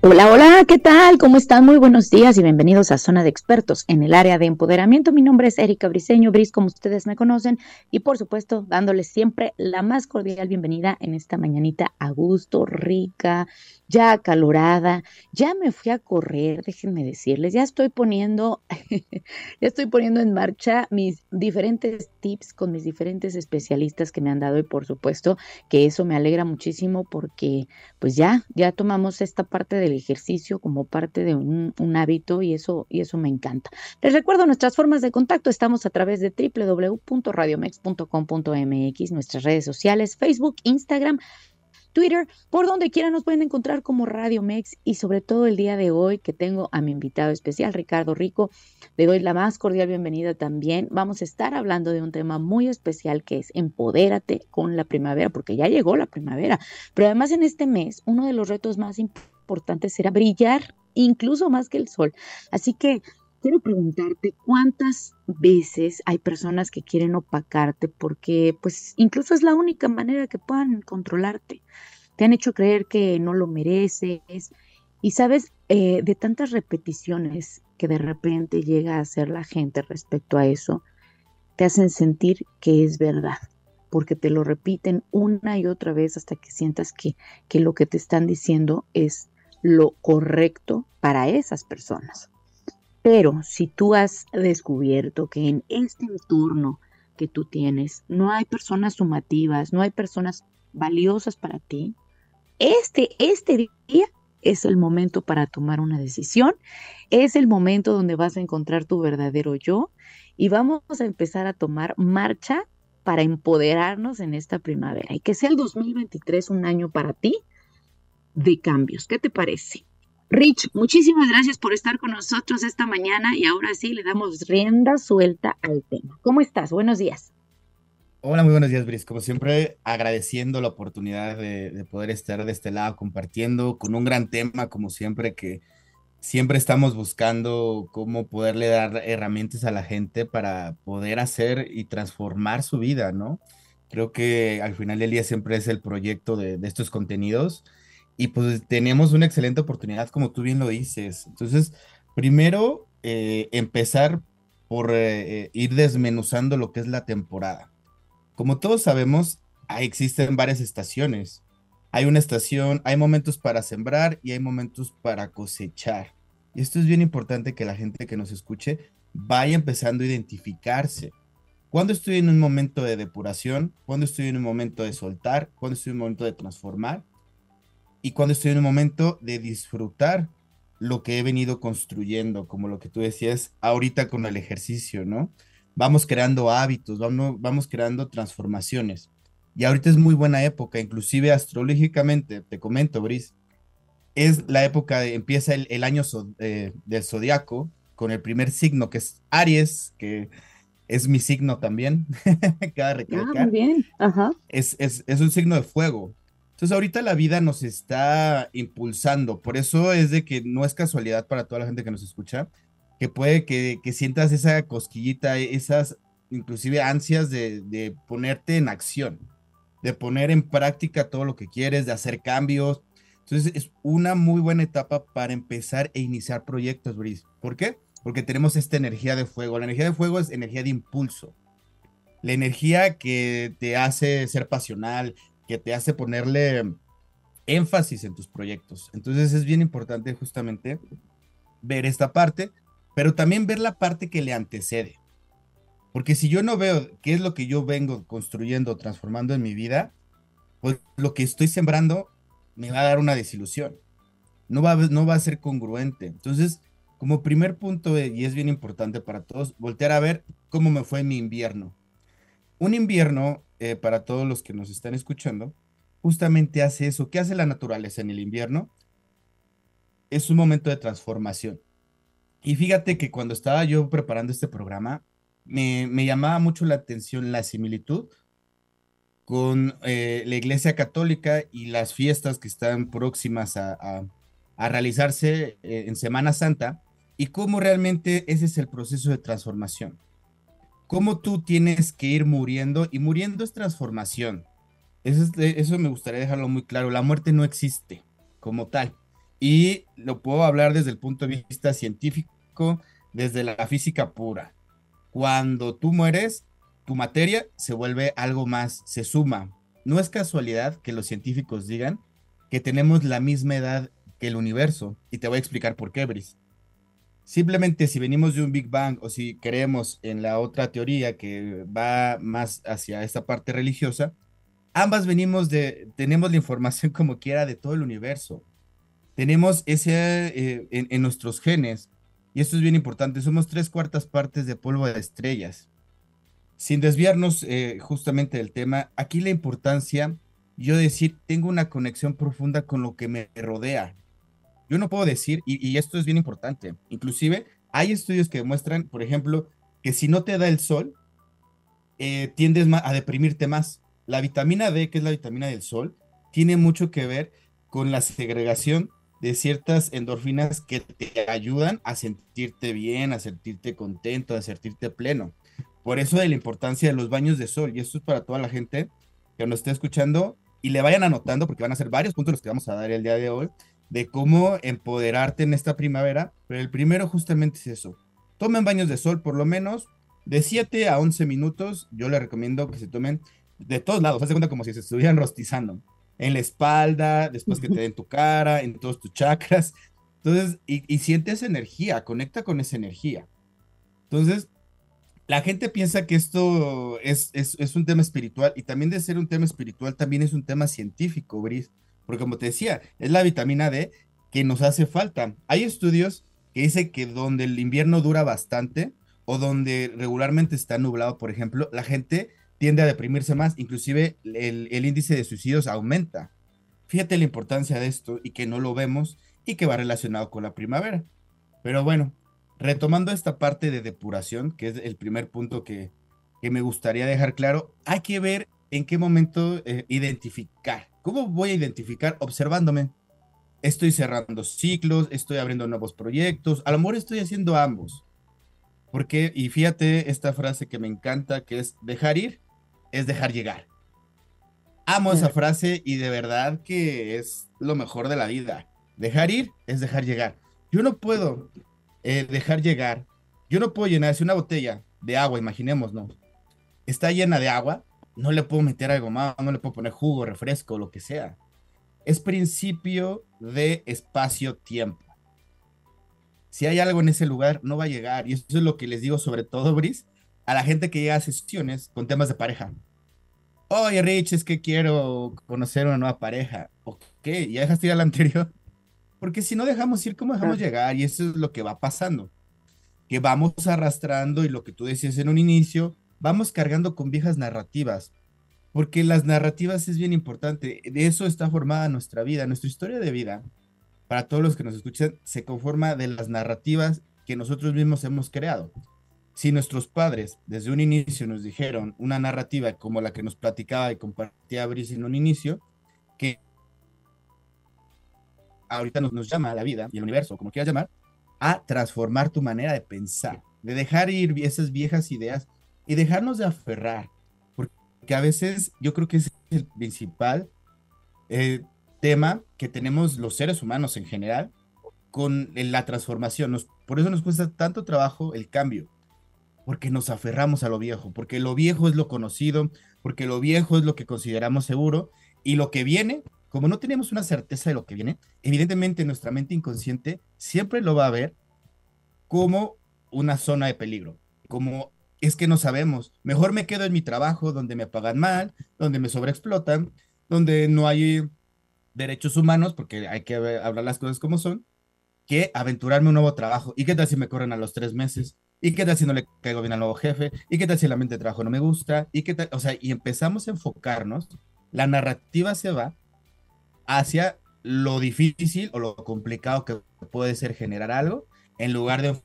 Hola, hola, ¿qué tal? ¿Cómo están? Muy buenos días y bienvenidos a Zona de Expertos en el área de empoderamiento. Mi nombre es Erika Briseño, Bris, como ustedes me conocen, y por supuesto, dándoles siempre la más cordial bienvenida en esta mañanita a gusto, rica, ya acalorada, ya me fui a correr, déjenme decirles, ya estoy poniendo, ya estoy poniendo en marcha mis diferentes tips con mis diferentes especialistas que me han dado y por supuesto que eso me alegra muchísimo porque pues ya, ya tomamos esta parte del ejercicio como parte de un, hábito y eso, y eso me encanta. Les recuerdo nuestras formas de contacto, estamos a través de www.radiomex.com.mx, nuestras redes sociales, Facebook, Instagram, Twitter, por donde quiera nos pueden encontrar como Radio Mex y sobre todo el día de hoy que tengo a mi invitado especial, Ricardo Rico. Le doy la más cordial bienvenida también. Vamos a estar hablando de un tema muy especial que es empodérate con la primavera, porque ya llegó la primavera. Pero además en este mes, uno de los retos más importantes será brillar incluso más que el sol. Así que quiero preguntarte cuántas veces hay personas que quieren opacarte porque pues incluso es la única manera que puedan controlarte. Te han hecho creer que no lo mereces y sabes eh, de tantas repeticiones que de repente llega a hacer la gente respecto a eso, te hacen sentir que es verdad porque te lo repiten una y otra vez hasta que sientas que, que lo que te están diciendo es lo correcto para esas personas. Pero si tú has descubierto que en este entorno que tú tienes no hay personas sumativas, no hay personas valiosas para ti, este, este día es el momento para tomar una decisión, es el momento donde vas a encontrar tu verdadero yo y vamos a empezar a tomar marcha para empoderarnos en esta primavera y que sea el 2023 un año para ti de cambios. ¿Qué te parece? Rich, muchísimas gracias por estar con nosotros esta mañana y ahora sí le damos rienda suelta al tema. ¿Cómo estás? Buenos días. Hola, muy buenos días, Brice. Como siempre, agradeciendo la oportunidad de, poder estar de este lado compartiendo con un gran tema, como siempre, que siempre estamos buscando cómo poderle dar herramientas a la gente para poder hacer y transformar su vida, ¿no? Creo que al final del día siempre es el proyecto de, de estos contenidos y pues tenemos una excelente oportunidad, como tú bien lo dices. Entonces, primero, eh, empezar por eh, ir desmenuzando lo que es la temporada. Como todos sabemos, existen varias estaciones. Hay una estación, hay momentos para sembrar y hay momentos para cosechar. Y esto es bien importante que la gente que nos escuche vaya empezando a identificarse. ¿Cuándo estoy en un momento de depuración? ¿Cuándo estoy en un momento de soltar? ¿Cuándo estoy en un momento de transformar? Y cuando estoy en un momento de disfrutar lo que he venido construyendo, como lo que tú decías ahorita con el ejercicio, ¿no? Vamos creando hábitos, vamos, vamos creando transformaciones. Y ahorita es muy buena época, inclusive astrológicamente, te comento, Brice, es la época, de, empieza el, año eh, del zodiaco con el primer signo que es Aries, que es mi signo también, cada recalcar. Ah, muy bien, ajá. Es, es, es un signo de fuego, entonces ahorita la vida nos está impulsando, por eso es de que no es casualidad para toda la gente que nos escucha, que puede que, sientas esa cosquillita, esas inclusive ansias de, de, ponerte en acción, de poner en práctica todo lo que quieres, de hacer cambios. Entonces es una muy buena etapa para empezar e iniciar proyectos, Brice. ¿Por qué? Porque tenemos esta energía de fuego. La energía de fuego es energía de impulso. La energía que te hace ser pasional, que te hace ponerle énfasis en tus proyectos. Entonces es bien importante justamente ver esta parte, pero también ver la parte que le antecede. Porque si yo no veo qué es lo que yo vengo construyendo, transformando en mi vida, pues lo que estoy sembrando me va a dar una desilusión. No va, no va a ser congruente. Entonces, como primer punto, y es bien importante para todos, voltear a ver cómo me fue mi invierno. Un invierno eh, para todos los que nos están escuchando, justamente hace eso. ¿Qué hace la naturaleza en el invierno? Es un momento de transformación. Y fíjate que cuando estaba yo preparando este programa, me, llamaba mucho la atención la similitud con eh, la Iglesia Católica y las fiestas que están próximas a, realizarse eh, en Semana Santa y cómo realmente ese es el proceso de transformación. Cómo tú tienes que ir muriendo y muriendo es transformación. Eso, me gustaría dejarlo muy claro. La muerte no existe como tal. Y lo puedo hablar desde el punto de vista científico, desde la física pura. Cuando tú mueres, tu materia se vuelve algo más, se suma. No es casualidad que los científicos digan que tenemos la misma edad que el universo. Y te voy a explicar por qué, Brice. Simplemente si venimos de un Big Bang o si creemos en la otra teoría que va más hacia esta parte religiosa, ambas venimos de, tenemos la información como quiera de todo el universo. Tenemos ese eh, en, nuestros genes, y esto es bien importante, somos tres cuartas partes de polvo de estrellas. Sin desviarnos eh, justamente del tema, aquí la importancia, yo decir, tengo una conexión profunda con lo que me rodea. Yo no puedo decir, y, esto es bien importante, inclusive hay estudios que demuestran, por ejemplo, que si no te da el sol, eh, tiendes a deprimirte más. La vitamina D, que es la vitamina del sol, tiene mucho que ver con la segregación de ciertas endorfinas que te ayudan a sentirte bien, a sentirte contento, a sentirte pleno. Por eso de la importancia de los baños de sol. Y esto es para toda la gente que nos esté escuchando y le vayan anotando, porque van a ser varios puntos los que vamos a dar el día de hoy, de cómo empoderarte en esta primavera. Pero el primero justamente es eso. Tomen baños de sol por lo menos de 7 a 11 minutos. Yo les recomiendo que se tomen de todos lados. Haz cuenta como si se estuvieran rostizando en la espalda, después que te den tu cara, en todos tus chakras. Entonces, y, y siente esa energía, conecta con esa energía. Entonces, la gente piensa que esto es, es, un tema espiritual y también de ser un tema espiritual también es un tema científico, Bris, porque como te decía, es la vitamina D que nos hace falta. Hay estudios que dicen que donde el invierno dura bastante o donde regularmente está nublado, por ejemplo, la gente tiende a deprimirse más, inclusive el, índice de suicidios aumenta. Fíjate la importancia de esto y que no lo vemos y que va relacionado con la primavera. Pero bueno, retomando esta parte de depuración, que es el primer punto que, me gustaría dejar claro, hay que ver en qué momento eh, identificar. ¿Cómo voy a identificar? Observándome. Estoy cerrando ciclos, estoy abriendo nuevos proyectos, a lo mejor estoy haciendo ambos. Porque, y fíjate esta frase que me encanta, que es dejar ir es dejar llegar. Amo esa frase y de verdad que es lo mejor de la vida. Dejar ir es dejar llegar. Yo no puedo eh, dejar llegar. Yo no puedo llenar, si una botella de agua, imaginemos, ¿no? Está llena de agua, no le puedo meter algo más, no le puedo poner jugo, refresco, lo que sea. Es principio de espacio-tiempo. Si hay algo en ese lugar, no va a llegar. Y eso es lo que les digo sobre todo, Brice, a la gente que llega a sesiones con temas de pareja. Oye, Rich, es que quiero conocer una nueva pareja. Ok, ya dejaste ir a la anterior. Porque si no dejamos ir, ¿cómo dejamos llegar? Y eso es lo que va pasando. Que vamos arrastrando y lo que tú decías en un inicio, vamos cargando con viejas narrativas. Porque las narrativas es bien importante. De eso está formada nuestra vida, nuestra historia de vida. Para todos los que nos escuchan, se conforma de las narrativas que nosotros mismos hemos creado si nuestros padres desde un inicio nos dijeron una narrativa como la que nos platicaba y compartía Brice en un inicio, que ahorita nos, llama a la vida y el universo, como quieras llamar, a transformar tu manera de pensar, de dejar ir esas viejas ideas y dejarnos de aferrar, porque a veces yo creo que es el principal eh, tema que tenemos los seres humanos en general con la transformación. por eso nos cuesta tanto trabajo el cambio porque nos aferramos a lo viejo, porque lo viejo es lo conocido, porque lo viejo es lo que consideramos seguro y lo que viene, como no tenemos una certeza de lo que viene, evidentemente nuestra mente inconsciente siempre lo va a ver como una zona de peligro, como es que no sabemos, mejor me quedo en mi trabajo donde me pagan mal, donde me sobreexplotan, donde no hay derechos humanos, porque hay que hablar las cosas como son, que aventurarme un nuevo trabajo. ¿Y qué tal si me corren a los tres meses? ¿Y qué tal si no le caigo bien al nuevo jefe? ¿Y qué tal si la mente de trabajo no me gusta? ¿Y qué tal? O sea, y empezamos a enfocarnos, la narrativa se va hacia lo difícil o lo complicado que puede ser generar algo, en lugar de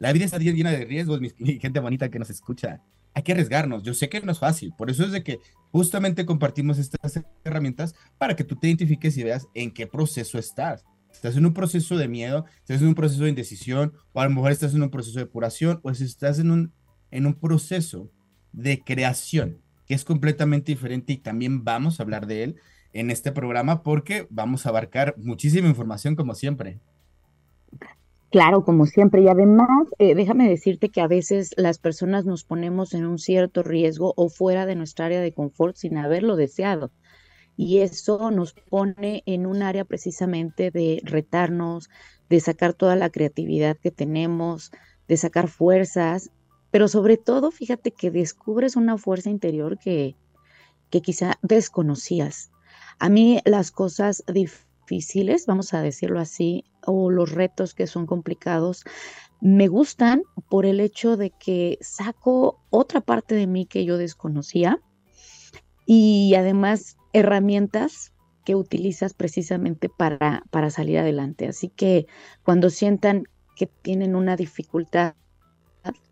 La vida está llena de riesgos, mi, gente bonita que nos escucha. Hay que arriesgarnos. Yo sé que no es fácil. Por eso es de que justamente compartimos estas herramientas para que tú te identifiques y veas en qué proceso estás. Estás en un proceso de miedo, estás en un proceso de indecisión, o a lo mejor estás en un proceso de depuración, o si estás en un, en un proceso de creación, que es completamente diferente y también vamos a hablar de él en este programa porque vamos a abarcar muchísima información como siempre. Claro, como siempre. Y además, eh, déjame decirte que a veces las personas nos ponemos en un cierto riesgo o fuera de nuestra área de confort sin haberlo deseado. Y eso nos pone en un área precisamente de retarnos, de sacar toda la creatividad que tenemos, de sacar fuerzas, pero sobre todo, fíjate que descubres una fuerza interior que, que quizá desconocías. A mí las cosas difíciles, vamos a decirlo así, o los retos que son complicados, me gustan por el hecho de que saco otra parte de mí que yo desconocía y además herramientas que utilizas precisamente para, para salir adelante. Así que cuando sientan que tienen una dificultad,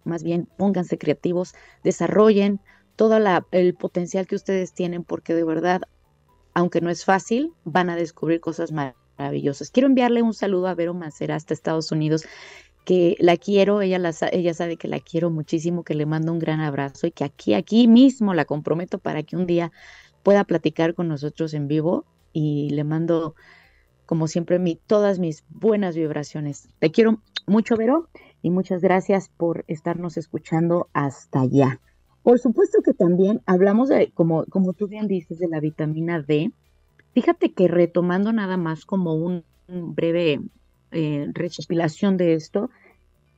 más bien pónganse creativos, desarrollen todo el potencial que ustedes tienen, porque de verdad aunque no es fácil, van a descubrir cosas maravillosas. Quiero enviarle un saludo a Vero Macera hasta Estados Unidos, que la quiero, ella, la, ella sabe que la quiero muchísimo, que le mando un gran abrazo y que aquí, aquí mismo la comprometo para que un día pueda platicar con nosotros en vivo y le mando, como siempre, mi, todas mis buenas vibraciones. Te quiero mucho, Vero, y muchas gracias por estarnos escuchando hasta allá. Por supuesto que también hablamos de, como, como tú bien dices, de la vitamina D. Fíjate que retomando nada más como un, breve eh, de esto,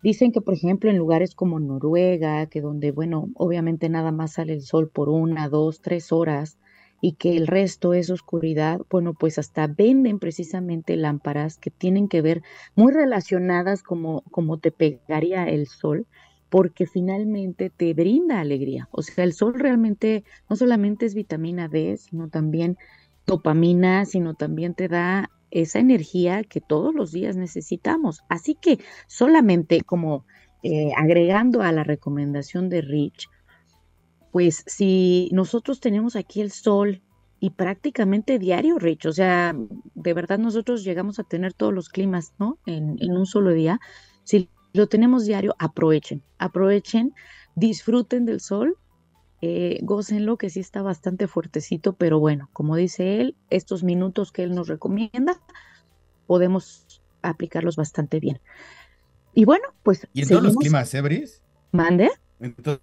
dicen que, por ejemplo, en lugares como Noruega, que donde, bueno, obviamente nada más sale el sol por una, dos, tres horas, y que el resto es oscuridad, bueno, pues hasta venden precisamente lámparas que tienen que ver muy relacionadas como, como te pegaría el sol, porque finalmente te brinda alegría. O sea, el sol realmente no solamente es vitamina D, sino también dopamina, sino también te da esa energía que todos los días necesitamos. Así que solamente como eh, agregando a la recomendación de Rich, pues si nosotros tenemos aquí el sol y prácticamente diario, Rich, o sea, de verdad nosotros llegamos a tener todos los climas, ¿no? En, en un solo día. Si lo tenemos diario, aprovechen, aprovechen, disfruten del sol, eh, gócenlo, que sí está bastante fuertecito, pero bueno, como dice él, estos minutos que él nos recomienda, podemos aplicarlos bastante bien. Y bueno, pues. ¿Y en todos los climas, eh, ¿Mande? En todos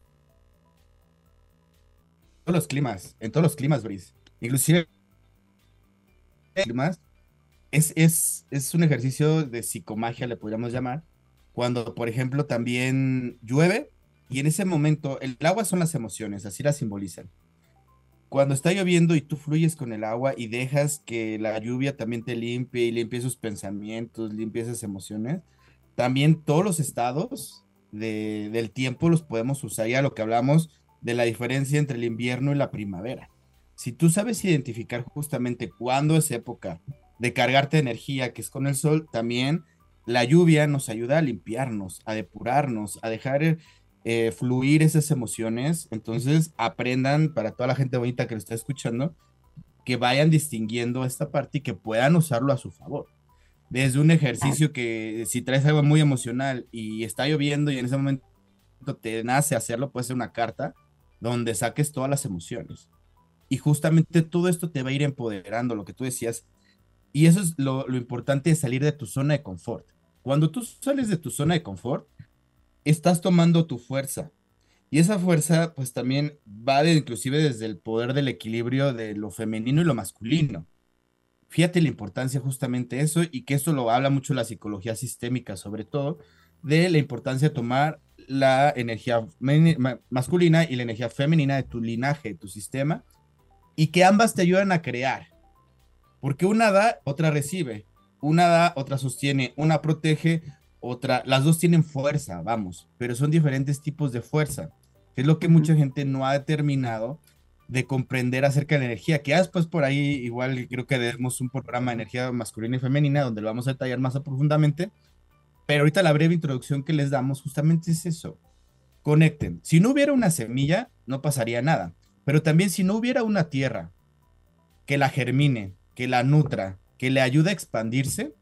los climas, en todos los climas, Bris. Inclusive climas, es, es, es un ejercicio de psicomagia, le podríamos llamar, cuando, por ejemplo, también llueve y en ese momento el agua son las emociones, así las simbolizan. Cuando está lloviendo y tú fluyes con el agua y dejas que la lluvia también te limpie y limpie sus pensamientos, limpie esas emociones, también todos los estados del tiempo los podemos usar. Ya lo que hablamos de la diferencia entre el invierno y la primavera. Si tú sabes identificar justamente cuándo es época de cargarte de energía, que es con el sol, también la lluvia nos ayuda a limpiarnos, a depurarnos, a dejar eh, fluir esas emociones. Entonces, aprendan para toda la gente bonita que lo está escuchando, que vayan distinguiendo esta parte y que puedan usarlo a su favor. Desde un ejercicio que si traes algo muy emocional y está lloviendo y en ese momento te nace hacerlo, puede ser una carta donde saques todas las emociones. Y justamente todo esto te va a ir empoderando, lo que tú decías. Y eso es lo, lo importante de salir de tu zona de confort. Cuando tú sales de tu zona de confort, estás tomando tu fuerza. Y esa fuerza, pues también va de, inclusive desde el poder del equilibrio de lo femenino y lo masculino. Fíjate la importancia justamente eso y que esto lo habla mucho la psicología sistémica, sobre todo, de la importancia de tomar la energía masculina y la energía femenina de tu linaje, de tu sistema, y que ambas te ayudan a crear. Porque una da, otra recibe. Una da, otra sostiene, una protege, otra, las dos tienen fuerza, vamos, pero son diferentes tipos de fuerza, que es lo que mucha gente no ha determinado de comprender acerca de la energía, que después por ahí igual creo que debemos un programa de energía masculina y femenina donde lo vamos a detallar más profundamente, Pero ahorita la breve introducción que les damos justamente es eso. Conecten. Si no hubiera una semilla, no pasaría nada. Pero también si no hubiera una tierra que la germine, que la nutra, que le ayude a expandirse,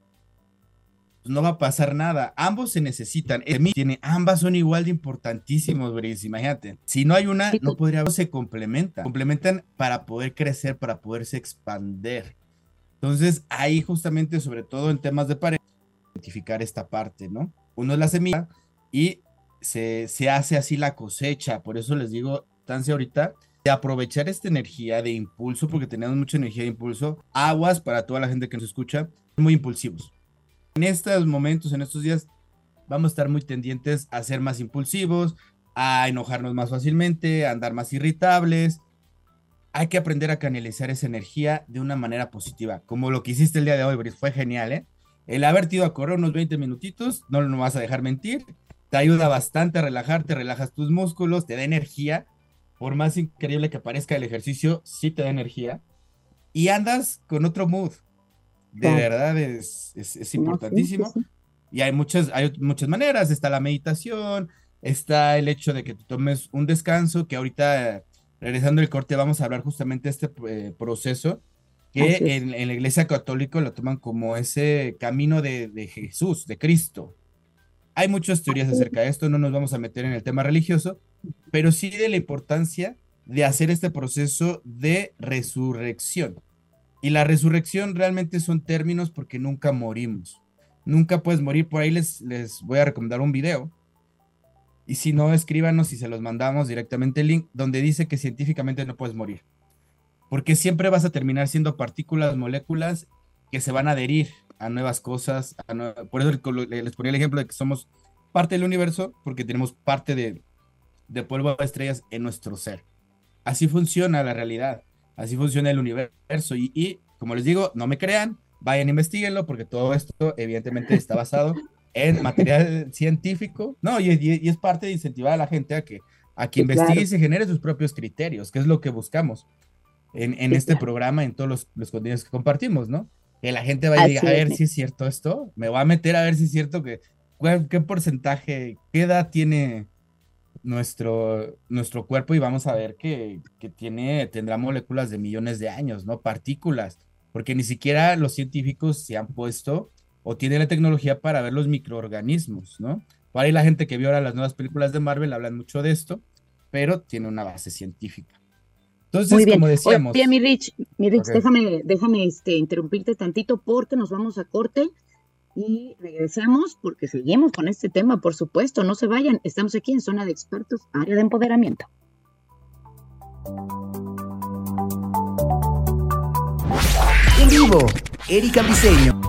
pues no va a pasar nada. Ambos se necesitan. Tiene, ambas son igual de importantísimos, Brice. Imagínate. Si no hay una, no podría, se complementan. Complementan para poder crecer, para poderse expander. Entonces, ahí justamente, sobre todo en temas de pareja, identificar esta parte, ¿no? Uno es la semilla y se, se hace así la cosecha. Por eso les digo, Tancia, ahorita, de aprovechar esta energía de impulso, porque tenemos mucha energía de impulso. Aguas para toda la gente que nos escucha, muy impulsivos. En estos momentos, en estos días, vamos a estar muy tendientes a ser más impulsivos, a enojarnos más fácilmente, a andar más irritables. Hay que aprender a canalizar esa energía de una manera positiva, como lo que hiciste el día de hoy, Brice. Fue genial, ¿eh? El haberte ido a correr unos 20 minutitos, no lo vas a dejar mentir, te ayuda bastante a relajarte, relajas tus músculos, te da energía. Por más increíble que parezca el ejercicio, sí te da energía. Y andas con otro mood. De verdad es, es, importantísimo. Y hay muchas, hay muchas maneras. Está la meditación, está el hecho de que tú tomes un descanso, que ahorita, regresando el corte, vamos a hablar justamente de este eh, proceso que en, la iglesia católica lo toman como ese camino de, de, Jesús, de Cristo. Hay muchas teorías acerca de esto, no nos vamos a meter en el tema religioso, pero sí de la importancia de hacer este proceso de resurrección. Y la resurrección realmente son términos porque nunca morimos. Nunca puedes morir. Por ahí les, les voy a recomendar un video. Y si no, escríbanos y se los mandamos directamente el link donde dice que científicamente no puedes morir porque siempre vas a terminar siendo partículas, moléculas que se van a adherir a nuevas cosas. Por eso les ponía el ejemplo de que somos parte del universo, porque tenemos parte de, de polvo de estrellas en nuestro ser. Así funciona la realidad, así funciona el universo. Y, como les digo, no me crean, vayan, investiguenlo, porque todo esto evidentemente está basado en material científico, ¿no? Y, y, es parte de incentivar a la gente a que, a que investigue y se genere sus propios criterios, que es lo que buscamos en, este programa, en todos los, contenidos que compartimos, ¿no? Que la gente vaya a decir, a ver si es cierto esto, me voy a meter a ver si es cierto que, qué porcentaje, qué edad tiene nuestro, nuestro cuerpo y vamos a ver que, que tiene, tendrá moléculas de millones de años, ¿no? Partículas, porque ni siquiera los científicos se han puesto o tienen la tecnología para ver los microorganismos, ¿no? Por ahí la gente que vio ahora las nuevas películas de Marvel hablan mucho de esto, pero tiene una base científica. Entonces, como decíamos. Oye, mi Rich, mi Rich, déjame, déjame este, interrumpirte tantito porque nos vamos a corte y regresamos porque seguimos con este tema, por supuesto. No se vayan, estamos aquí en Zona de Expertos, área de empoderamiento. En vivo, Erika Briseño.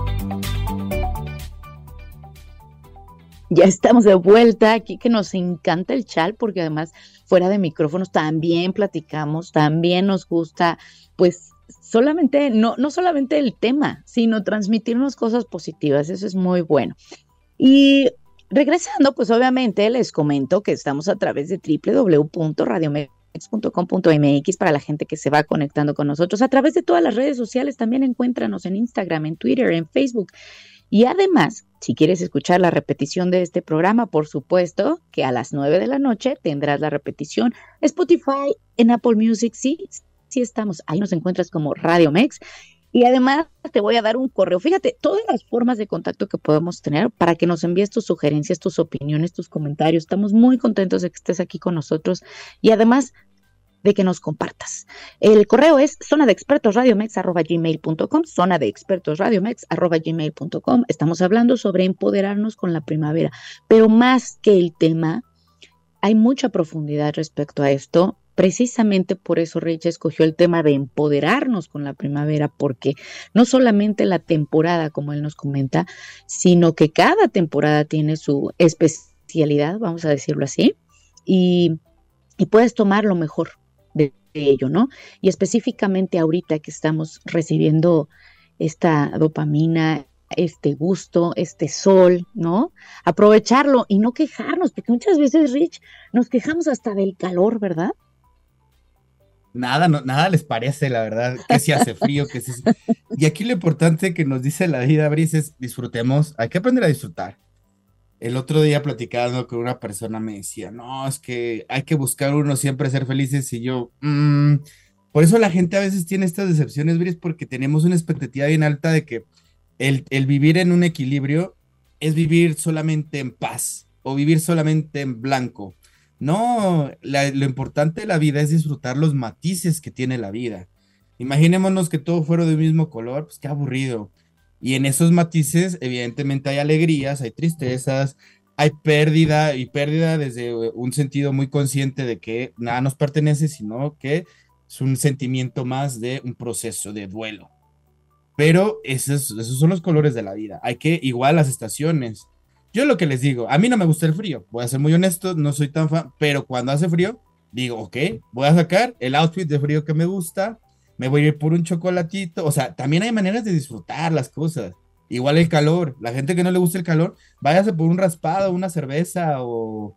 Ya estamos de vuelta aquí, que nos encanta el chat, porque además fuera de micrófonos también platicamos, también nos gusta, pues solamente, no, no solamente el tema, sino transmitirnos cosas positivas, eso es muy bueno. Y regresando, pues obviamente les comento que estamos a través de para la gente que se va conectando con nosotros. A través de todas las redes sociales también encuéntranos en Instagram, en Twitter, en Facebook. Y además, si quieres escuchar la repetición de este programa, por supuesto que a las 9 de la noche tendrás la repetición. Spotify, en Apple Music, sí, sí estamos. Ahí nos encuentras como Radio Mex. Y además te voy a dar un correo. Fíjate, todas las formas de contacto que podemos tener para que nos envíes tus sugerencias, tus opiniones, tus comentarios. Estamos muy contentos de que estés aquí con nosotros. Y además, de que nos compartas. El correo es zona de expertos gmail.com, zona de expertos gmail.com. Estamos hablando sobre empoderarnos con la primavera, pero más que el tema, hay mucha profundidad respecto a esto. Precisamente por eso Rich escogió el tema de empoderarnos con la primavera, porque no solamente la temporada, como él nos comenta, sino que cada temporada tiene su especialidad, vamos a decirlo así, y, puedes tomar lo mejor de, ello, ¿no? Y específicamente ahorita que estamos recibiendo esta dopamina, este gusto, este sol, ¿no? Aprovecharlo y no quejarnos, porque muchas veces, Rich, nos quejamos hasta del calor, ¿verdad? Nada, no, nada les parece, la verdad, que si hace frío, que si... Y aquí lo importante que nos dice la vida, Brice, es disfrutemos, hay que aprender a disfrutar. el otro día platicando con una persona me decía, no, es que hay que buscar uno siempre ser felices y yo, mm, por eso la gente a veces tiene estas decepciones, Bris, porque tenemos una expectativa bien alta de que el, el vivir en un equilibrio es vivir solamente en paz o vivir solamente en blanco. No, lo importante de la vida es disfrutar los matices que tiene la vida. Imaginémonos que todo fuera del mismo color, pues qué aburrido. Y en esos matices, evidentemente, hay alegrías, hay tristezas, hay pérdida y pérdida desde un sentido muy consciente de que nada nos pertenece, sino que es un sentimiento más de un proceso de duelo. Pero esos, esos son los colores de la vida. Hay que, igual las estaciones. Yo lo que les digo, a mí no me gusta el frío, voy a ser muy honesto, no soy tan fan, pero cuando hace frío, digo, ok, voy a sacar el outfit de frío que me gusta, me voy a ir por un chocolatito. O sea, también hay maneras de disfrutar las cosas. Igual el calor. La gente que no le gusta el calor, váyase por un raspado, una cerveza o,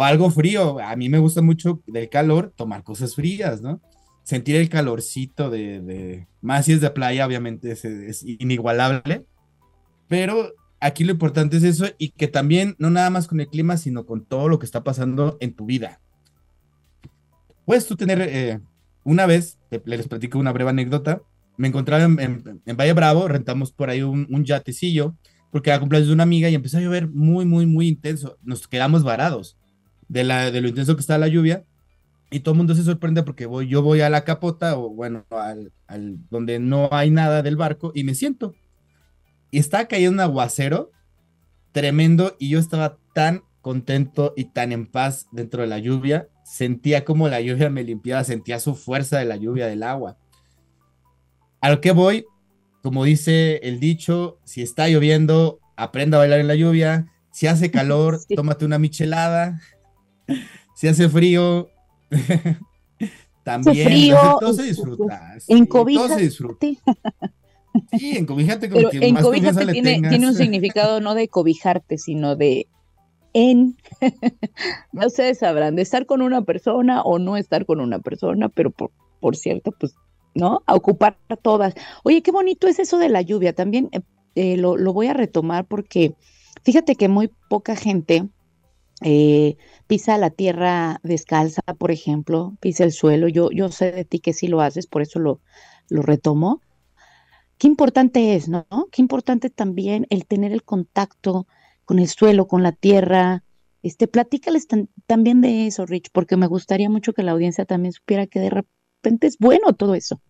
algo frío. A mí me gusta mucho del calor tomar cosas frías, ¿no? Sentir el calorcito de, más si es de playa, obviamente es, es inigualable. Pero aquí lo importante es eso y que también, no nada más con el clima, sino con todo lo que está pasando en tu vida. Puedes tú tener eh, una vez, les platico una breve anécdota, me encontraba en, Valle Bravo, rentamos por ahí un, un, yatecillo, porque era cumpleaños de una amiga y empezó a llover muy, muy, muy intenso. Nos quedamos varados de, la, de lo intenso que está la lluvia y todo el mundo se sorprende porque voy, yo voy a la capota o bueno, al, al, donde no hay nada del barco y me siento. Y está cayendo un aguacero tremendo y yo estaba tan contento y tan en paz dentro de la lluvia sentía como la lluvia me limpiaba, sentía su fuerza de la lluvia, del agua. A lo que voy, como dice el dicho, si está lloviendo, aprenda a bailar en la lluvia. Si hace calor, tómate una michelada. Si hace frío, también. Frío, todo se disfruta. En Todo se disfruta. Sí, encobíjate con que más tiene, tiene un significado no de cobijarte, sino de en, no sé, sabrán, de estar con una persona o no estar con una persona, pero por, por cierto, pues, ¿no? A ocupar a todas. Oye, qué bonito es eso de la lluvia. También eh, eh, lo, voy a retomar porque fíjate que muy poca gente eh, pisa la tierra descalza, por ejemplo, pisa el suelo. Yo, yo sé de ti que sí lo haces, por eso lo, lo retomo. Qué importante es, ¿no? Qué importante también el tener el contacto con el suelo, con la tierra. Este, platícales también de eso, Rich, porque me gustaría mucho que la audiencia también supiera que de repente es bueno todo eso.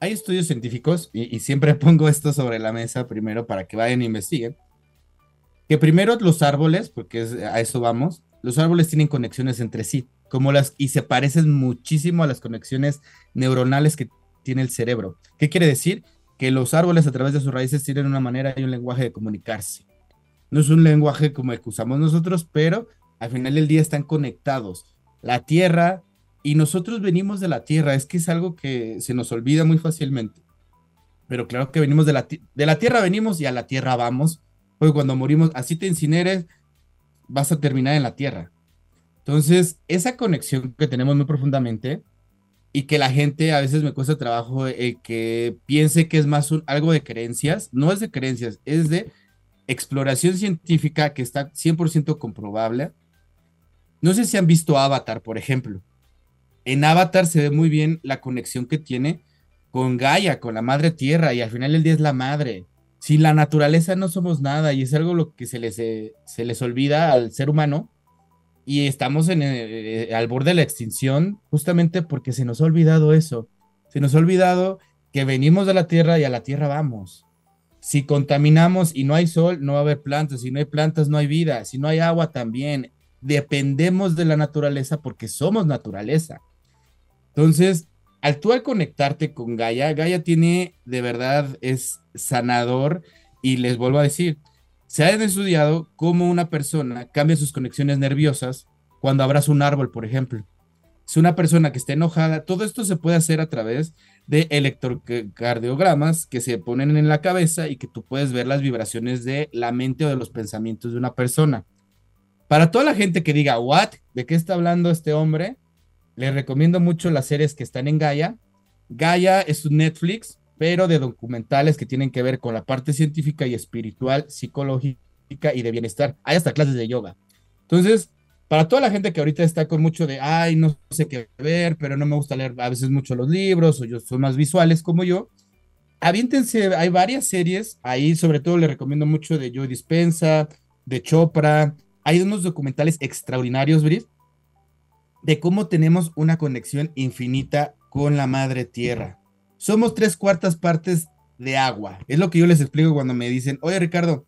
Hay estudios científicos, y, siempre pongo esto sobre la mesa primero para que vayan e investiguen, que primero los árboles, porque a eso vamos, los árboles tienen conexiones entre sí, como las, y se parecen muchísimo a las conexiones neuronales que tiene el cerebro. ¿Qué quiere decir? Que los árboles a través de sus raíces tienen una manera y un lenguaje de comunicarse. No es un lenguaje como el que usamos nosotros, pero al final del día están conectados. La tierra y nosotros venimos de la tierra, es que es algo que se nos olvida muy fácilmente. Pero claro que venimos de la, de la tierra, venimos y a la tierra vamos. Porque cuando morimos, así te incineres, vas a terminar en la tierra. Entonces, esa conexión que tenemos muy profundamente y que la gente a veces me cuesta trabajo eh, que piense que es más un, algo de creencias, no es de creencias, es de exploración científica que está 100% comprobable. No sé si han visto Avatar, por ejemplo. En Avatar se ve muy bien la conexión que tiene con Gaia, con la madre tierra, y al final el día es la madre. Sin la naturaleza no somos nada, y es algo lo que se les, eh, se les olvida al ser humano. Y estamos en eh, al borde de la extinción justamente porque se nos ha olvidado eso. Se nos ha olvidado que venimos de la tierra y a la tierra vamos. Si contaminamos y no hay sol, no va a haber plantas. Si no hay plantas, no hay vida. Si no hay agua, también. Dependemos de la naturaleza porque somos naturaleza. Entonces, al tú al conectarte con Gaia, Gaia tiene, de verdad, es sanador. Y les vuelvo a decir, se ha estudiado cómo una persona cambia sus conexiones nerviosas cuando abraza un árbol, por ejemplo. Si una persona que esté enojada, todo esto se puede hacer a través de electrocardiogramas que se ponen en la cabeza y que tú puedes ver las vibraciones de la mente o de los pensamientos de una persona. Para toda la gente que diga, ¿what? ¿De qué está hablando este hombre? Les recomiendo mucho las series que están en Gaia. Gaia es un Netflix, pero de documentales que tienen que ver con la parte científica y espiritual, psicológica y de bienestar. Hay hasta clases de yoga. Entonces, para toda la gente que ahorita está con mucho de, ay, no sé qué ver, pero no me gusta leer a veces mucho los libros o yo soy más visuales como yo, aviéntense, hay varias series, ahí sobre todo le recomiendo mucho de Joe Dispensa, de Chopra, hay unos documentales extraordinarios, Brit, de cómo tenemos una conexión infinita con la madre tierra. Somos tres cuartas partes de agua. Es lo que yo les explico cuando me dicen, oye Ricardo,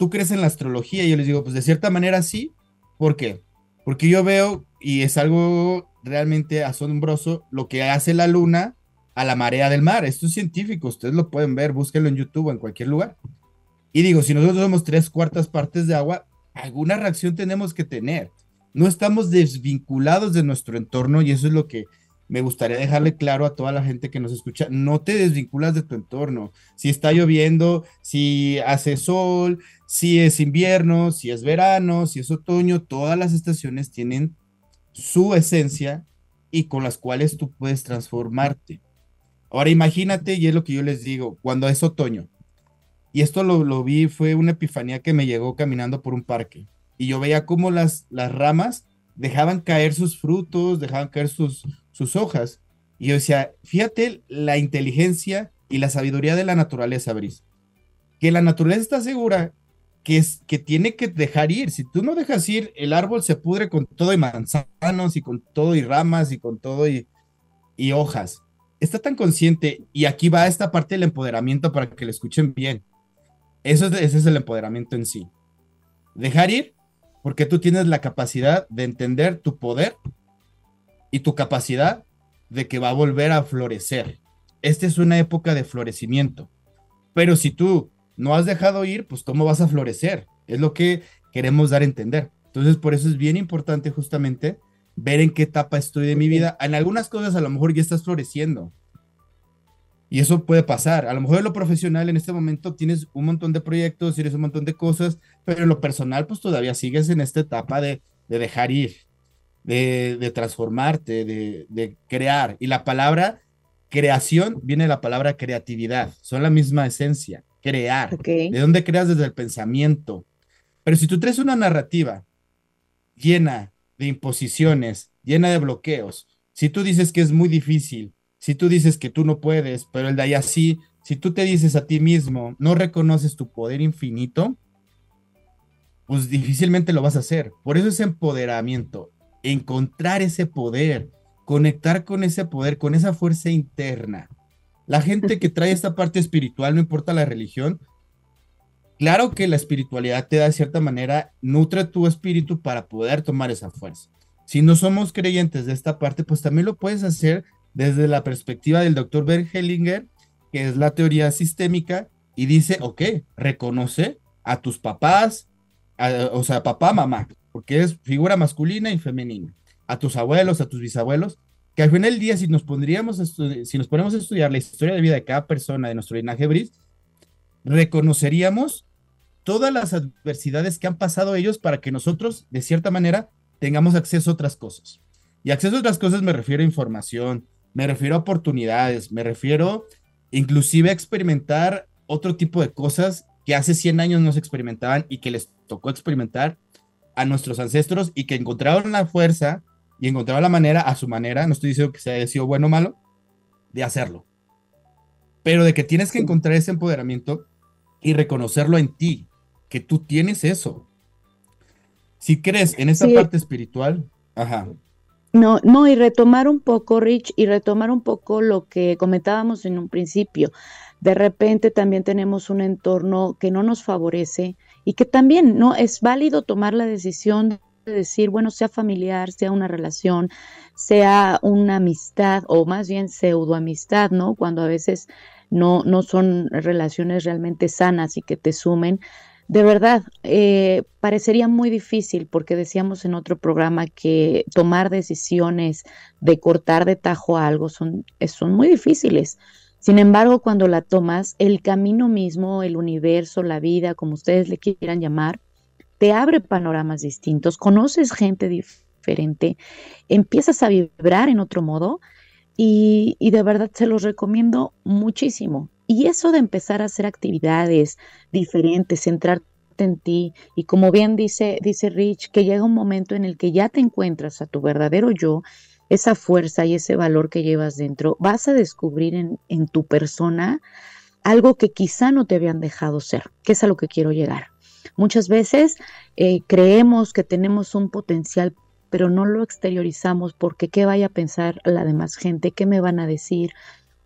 ¿tú crees en la astrología? Y yo les digo, pues de cierta manera sí. ¿Por qué? Porque yo veo, y es algo realmente asombroso, lo que hace la luna a la marea del mar. Esto es científico, ustedes lo pueden ver, búsquenlo en YouTube o en cualquier lugar. Y digo, si nosotros somos tres cuartas partes de agua, alguna reacción tenemos que tener. No estamos desvinculados de nuestro entorno y eso es lo que me gustaría dejarle claro a toda la gente que nos escucha, no te desvinculas de tu entorno. Si está lloviendo, si hace sol, si es invierno, si es verano, si es otoño, todas las estaciones tienen su esencia y con las cuales tú puedes transformarte. Ahora imagínate, y es lo que yo les digo, cuando es otoño, y esto lo, lo vi, fue una epifanía que me llegó caminando por un parque, y yo veía cómo las, las ramas dejaban caer sus frutos, dejaban caer sus, sus hojas. Y yo decía, fíjate la inteligencia y la sabiduría de la naturaleza, Bris. Que la naturaleza está segura que, es, que tiene que dejar ir. Si tú no dejas ir, el árbol se pudre con todo y manzanos y con todo y ramas y con todo y, y hojas. Está tan consciente y aquí va esta parte del empoderamiento para que lo escuchen bien. Eso es, ese es el empoderamiento en sí. Dejar ir porque tú tienes la capacidad de entender tu poder y tu capacidad de que va a volver a florecer. Esta es una época de florecimiento. Pero si tú no has dejado ir, pues cómo vas a florecer. Es lo que queremos dar a entender. Entonces, por eso es bien importante justamente ver en qué etapa estoy de mi vida. En algunas cosas a lo mejor ya estás floreciendo. Y eso puede pasar. A lo mejor en lo profesional en este momento tienes un montón de proyectos, tienes un montón de cosas, pero en lo personal pues todavía sigues en esta etapa de, dejar ir, de, transformarte, de, crear. Y la palabra creación viene de la palabra creatividad. Son la misma esencia, crear. ¿De dónde creas? Desde el pensamiento. Pero si tú traes una narrativa llena de imposiciones, llena de bloqueos, si tú dices que es muy difícil, si tú dices que tú no puedes, pero el de allá sí, si tú te dices a ti mismo, no reconoces tu poder infinito, pues difícilmente lo vas a hacer. Por eso es empoderamiento, encontrar ese poder, conectar con ese poder, con esa fuerza interna. La gente que trae esta parte espiritual, no importa la religión, claro que la espiritualidad te da de cierta manera, nutre tu espíritu para poder tomar esa fuerza. Si no somos creyentes de esta parte, pues también lo puedes hacer desde la perspectiva del doctor Bert Hellinger, que es la teoría sistémica, y dice, ok, reconoce a tus papás, o sea, papá, mamá, porque es figura masculina y femenina, a tus abuelos, a tus bisabuelos, que al final del día, si nos pondríamos si nos ponemos a estudiar la historia de vida de cada persona de nuestro linaje bris, reconoceríamos todas las adversidades que han pasado ellos para que nosotros, de cierta manera, tengamos acceso a otras cosas. Y acceso a otras cosas me refiero a información, me refiero a oportunidades, me refiero inclusive a experimentar otro tipo de cosas que hace 100 años no se experimentaban y que les tocó experimentar a nuestros ancestros y que encontraron la fuerza y encontraron la manera, a su manera, no estoy diciendo que sea sido bueno o malo, de hacerlo. Pero de que tienes que encontrar ese empoderamiento y reconocerlo en ti, que tú tienes eso. Si crees en esa parte espiritual, ajá. No, no, y retomar un poco, Rich, y retomar un poco lo que comentábamos en un principio. De repente también tenemos un entorno que no nos favorece y que también no es válido tomar la decisión de decir, bueno, sea familiar, sea una relación, sea una amistad o más bien pseudoamistad, ¿no? Cuando a veces no, no son relaciones realmente sanas y que te sumen, de verdad, eh, parecería muy difícil porque decíamos en otro programa que tomar decisiones de cortar de tajo algo son, son muy difíciles. Sin embargo, cuando la tomas, el camino mismo, el universo, la vida, como ustedes le quieran llamar, te abre panoramas distintos, conoces gente diferente, empiezas a vibrar en otro modo y, de verdad se los recomiendo muchísimo. Y eso de empezar a hacer actividades diferentes, centrarte en ti y como bien dice, dice Rich, que llega un momento en el que ya te encuentras a tu verdadero yo, esa fuerza y ese valor que llevas dentro, vas a descubrir en, en tu persona algo que quizá no te habían dejado ser, que es a lo que quiero llegar. Muchas veces eh, creemos que tenemos un potencial, pero no lo exteriorizamos porque qué vaya a pensar la demás gente, qué me van a decir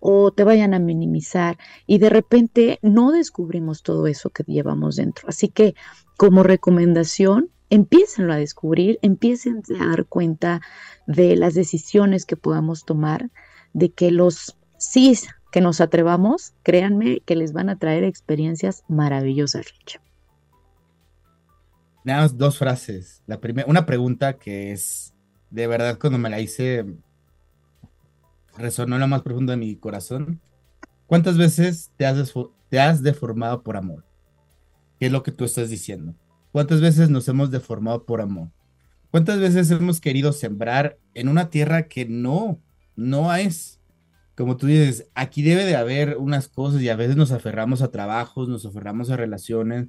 o te vayan a minimizar y de repente no descubrimos todo eso que llevamos dentro. Así que como recomendación, empiecen a descubrir, empiecen a dar cuenta de las decisiones que podamos tomar, de que los sí que nos atrevamos, créanme que les van a traer experiencias maravillosas, Rich. Nada dos frases. La primera, una pregunta que es de verdad cuando me la hice resonó en lo más profundo de mi corazón. ¿Cuántas veces te has, te has deformado por amor? ¿Qué es lo que tú estás diciendo? ¿Cuántas veces nos hemos deformado por amor? ¿Cuántas veces hemos querido sembrar en una tierra que no, no es? Como tú dices, aquí debe de haber unas cosas y a veces nos aferramos a trabajos, nos aferramos a relaciones,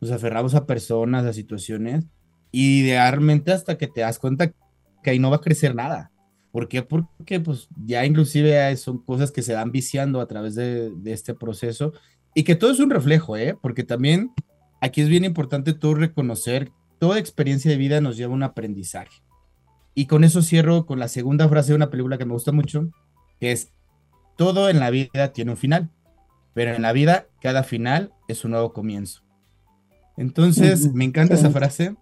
nos aferramos a personas, a situaciones, y idealmente hasta que te das cuenta que ahí no va a crecer nada. ¿Por qué? Porque pues ya inclusive son cosas que se van viciando a través de, este proceso y que todo es un reflejo, ¿eh? Porque también aquí es bien importante todo reconocer, toda experiencia de vida nos lleva a un aprendizaje. Y con eso cierro con la segunda frase de una película que me gusta mucho, que es, todo en la vida tiene un final, pero en la vida cada final es un nuevo comienzo. Entonces, me encanta esa frase.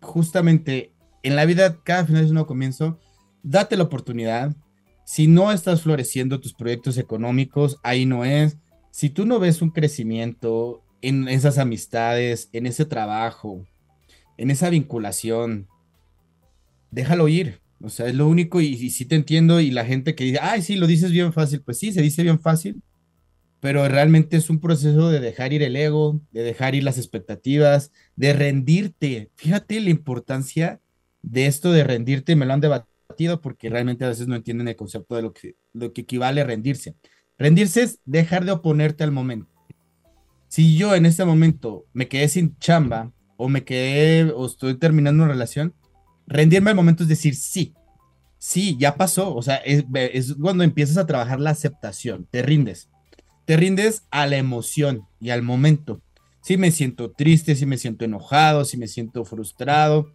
Justamente en la vida, cada final es un nuevo comienzo. Date la oportunidad. Si no estás floreciendo tus proyectos económicos, ahí no es. Si tú no ves un crecimiento en esas amistades, en ese trabajo, en esa vinculación, déjalo ir. O sea, es lo único y, y sí te entiendo y la gente que dice, ay, sí, lo dices bien fácil, pues sí, se dice bien fácil, pero realmente es un proceso de dejar ir el ego, de dejar ir las expectativas, de rendirte. Fíjate la importancia de esto de rendirte, me lo han debatido porque realmente a veces no entienden el concepto de lo que, lo que equivale a rendirse. Rendirse es dejar de oponerte al momento. Si yo en este momento me quedé sin chamba o me quedé o estoy terminando una relación, rendirme al momento es decir sí. Sí, ya pasó. O sea, es, cuando empiezas a trabajar la aceptación, te rindes te rindes a la emoción y al momento. Si me siento triste, si me siento enojado, si me siento frustrado,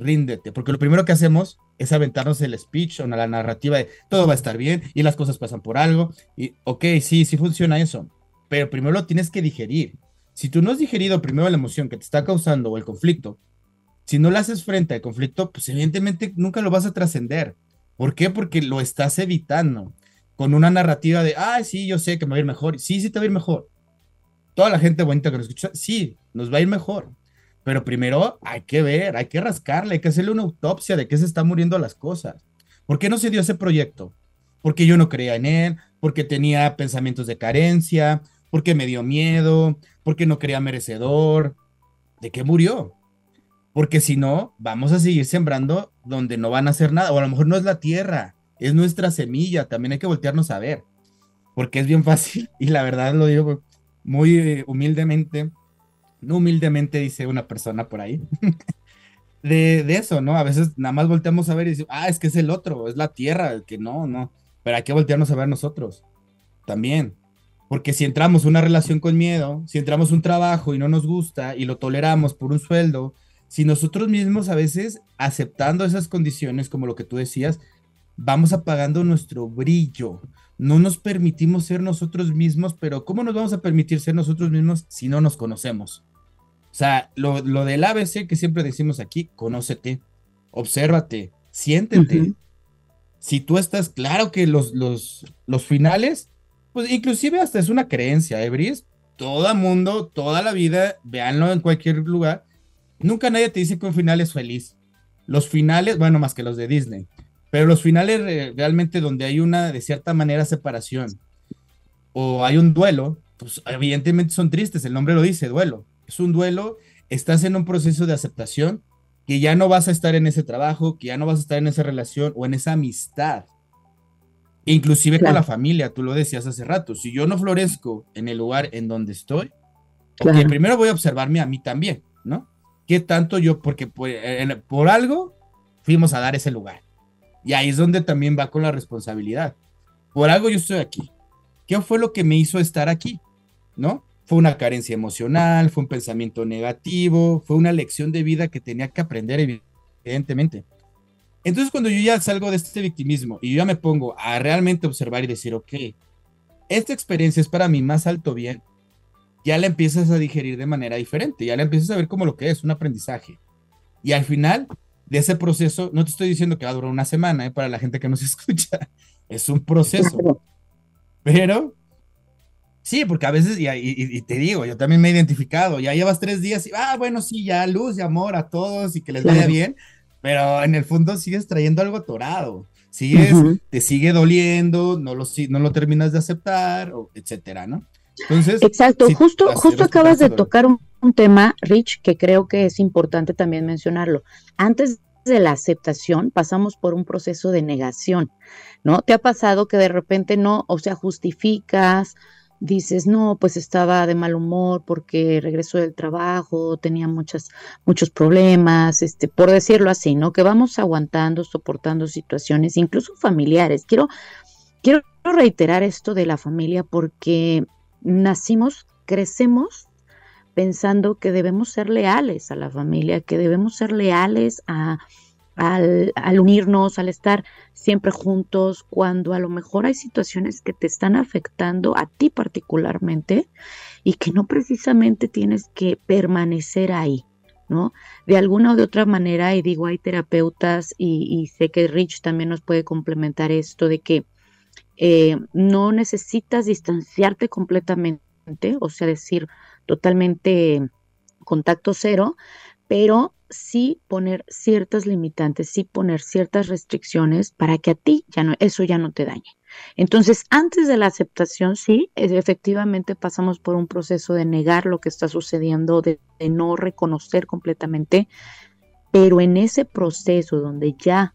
ríndete, porque lo primero que hacemos es aventarnos el speech o la narrativa de todo va a estar bien y las cosas pasan por algo. Y, ok, sí, sí funciona eso, pero primero lo tienes que digerir. Si tú no has digerido primero la emoción que te está causando o el conflicto, si no le haces frente al conflicto, pues evidentemente nunca lo vas a trascender. ¿Por qué? Porque lo estás evitando con una narrativa de, ah, sí, yo sé que me va a ir mejor. Sí, sí te va a ir mejor. Toda la gente bonita que nos escucha, sí, nos va a ir mejor. Pero primero hay que ver, hay que rascarle, hay que hacerle una autopsia de qué se están muriendo las cosas. ¿Por qué no se dio ese proyecto? Porque yo no creía en él, porque tenía pensamientos de carencia, porque me dio miedo, porque no creía merecedor. ¿De qué murió? Porque si no, vamos a seguir sembrando donde no van a hacer nada, o a lo mejor no es la tierra, es nuestra semilla, también hay que voltearnos a ver, porque es bien fácil, y la verdad lo digo muy eh, humildemente, no humildemente dice una persona por ahí, de, eso, ¿no? A veces nada más volteamos a ver y decimos, ah, es que es el otro, es la tierra, que no, no, pero hay que voltearnos a ver nosotros también. Porque si entramos una relación con miedo, si entramos un trabajo y no nos gusta y lo toleramos por un sueldo, si nosotros mismos a veces aceptando esas condiciones, como lo que tú decías, vamos apagando nuestro brillo. No nos permitimos ser nosotros mismos, pero ¿cómo nos vamos a permitir ser nosotros mismos si no nos conocemos? O sea, lo, del ABC que siempre decimos aquí, conócete, obsérvate, siéntete. Si tú estás, claro que los, los, los finales, pues inclusive hasta es una creencia, ¿eh, Todo mundo, toda la vida, véanlo en cualquier lugar, nunca nadie te dice que un final es feliz. Los finales, bueno, más que los de Disney, pero los finales realmente donde hay una, de cierta manera, separación o hay un duelo, pues evidentemente son tristes, el nombre lo dice, duelo. Es un duelo, estás en un proceso de aceptación que ya no vas a estar en ese trabajo, que ya no vas a estar en esa relación o en esa amistad. Inclusive con la familia, tú lo decías hace rato, si yo no florezco en el lugar en donde estoy, primero voy a observarme a mí también, ¿no? ¿Qué tanto yo, porque por, por algo fuimos a dar ese lugar. Y ahí es donde también va con la responsabilidad. Por algo yo estoy aquí. ¿Qué fue lo que me hizo estar aquí? ¿No? Fue una carencia emocional, fue un pensamiento negativo, fue una lección de vida que tenía que aprender, evidentemente. Entonces, cuando yo ya salgo de este victimismo y yo ya me pongo a realmente observar y decir, ok, esta experiencia es para mi más alto bien, ya la empiezas a digerir de manera diferente, ya la empiezas a ver como lo que es, un aprendizaje. Y al final de ese proceso, no te estoy diciendo que va a durar una semana, ¿eh? para la gente que nos escucha, es un proceso. Pero, sí, porque a veces, y, te digo, yo también me he identificado, ya llevas tres días y, ah, bueno, sí, ya luz y amor a todos y que les vaya bien, pero en el fondo sigues trayendo algo atorado, sigues, te sigue doliendo, no lo, no lo terminas de aceptar, etcétera, ¿no? Entonces, Exacto, justo, justo acabas de tocar un, un, tema, Rich, que creo que es importante también mencionarlo. Antes de la aceptación pasamos por un proceso de negación, ¿no? ¿Te ha pasado que de repente no, o sea, justificas, dices, no, pues estaba de mal humor porque regresó del trabajo, tenía muchas, muchos problemas, este, por decirlo así, ¿no? Que vamos aguantando, soportando situaciones, incluso familiares. Quiero, quiero reiterar esto de la familia porque nacimos, crecemos pensando que debemos ser leales a la familia, que debemos ser leales a, al, unirnos, al estar siempre juntos, cuando a lo mejor hay situaciones que te están afectando a ti particularmente y que no precisamente tienes que permanecer ahí. ¿no? De alguna o de otra manera, y digo, hay terapeutas y, y sé que Rich también nos puede complementar esto de que eh, no necesitas distanciarte completamente, o sea, decir totalmente contacto cero, pero sí poner ciertas limitantes, sí poner ciertas restricciones para que a ti ya no, eso ya no te dañe. Entonces, antes de la aceptación, sí, efectivamente pasamos por un proceso de negar lo que está sucediendo, de no reconocer completamente, pero en ese proceso donde ya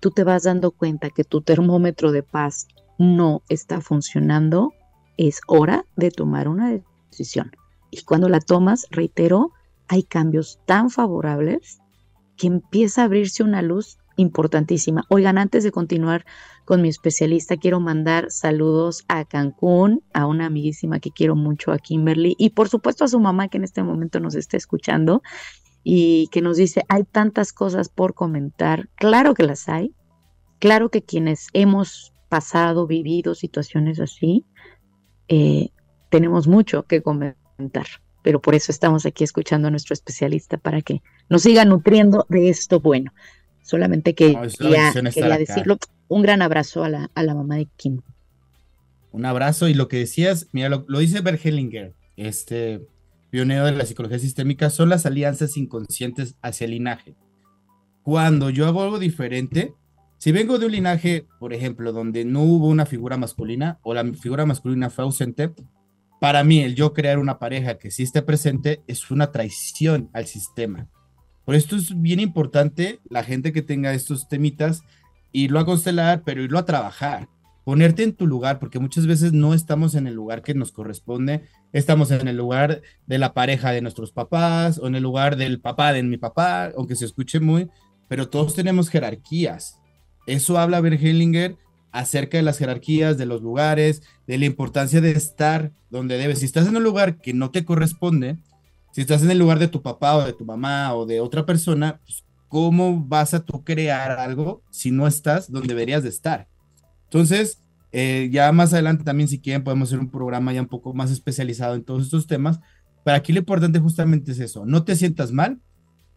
tú te vas dando cuenta que tu termómetro de paz no está funcionando, es hora de tomar una decisión. Y cuando la tomas, reitero, hay cambios tan favorables que empieza a abrirse una luz importantísima. Oigan, antes de continuar con mi especialista, quiero mandar saludos a Cancún, a una amiguísima que quiero mucho, a Kimberly, y por supuesto a su mamá que en este momento nos está escuchando y que nos dice, hay tantas cosas por comentar. Claro que las hay. Claro que quienes hemos pasado, vivido situaciones así, eh, tenemos mucho que comentar. Pero por eso estamos aquí escuchando a nuestro especialista para que nos siga nutriendo de esto bueno. Solamente que quería, decirlo. Un gran abrazo a la, a la mamá de Kim. Un abrazo y lo que decías, mira, lo, lo dice Bergelinger, este pionero de la psicología sistémica, son las alianzas inconscientes hacia el linaje. Cuando yo hago algo diferente, si vengo de un linaje, por ejemplo, donde no hubo una figura masculina o la figura masculina fue ausente, para mí el yo crear una pareja que sí esté presente es una traición al sistema. Por esto es bien importante la gente que tenga estos temitas, irlo a constelar, pero irlo a trabajar, ponerte en tu lugar, porque muchas veces no estamos en el lugar que nos corresponde, estamos en el lugar de la pareja de nuestros papás o en el lugar del papá de mi papá, aunque se escuche muy, pero todos tenemos jerarquías. Eso habla Bergelinger acerca de las jerarquías, de los lugares, de la importancia de estar donde debes. Si estás en un lugar que no te corresponde, si estás en el lugar de tu papá o de tu mamá o de otra persona, pues, ¿cómo vas a tú crear algo si no estás donde deberías de estar? Entonces, eh, ya más adelante también, si quieren, podemos hacer un programa ya un poco más especializado en todos estos temas. Pero aquí lo importante justamente es eso, no te sientas mal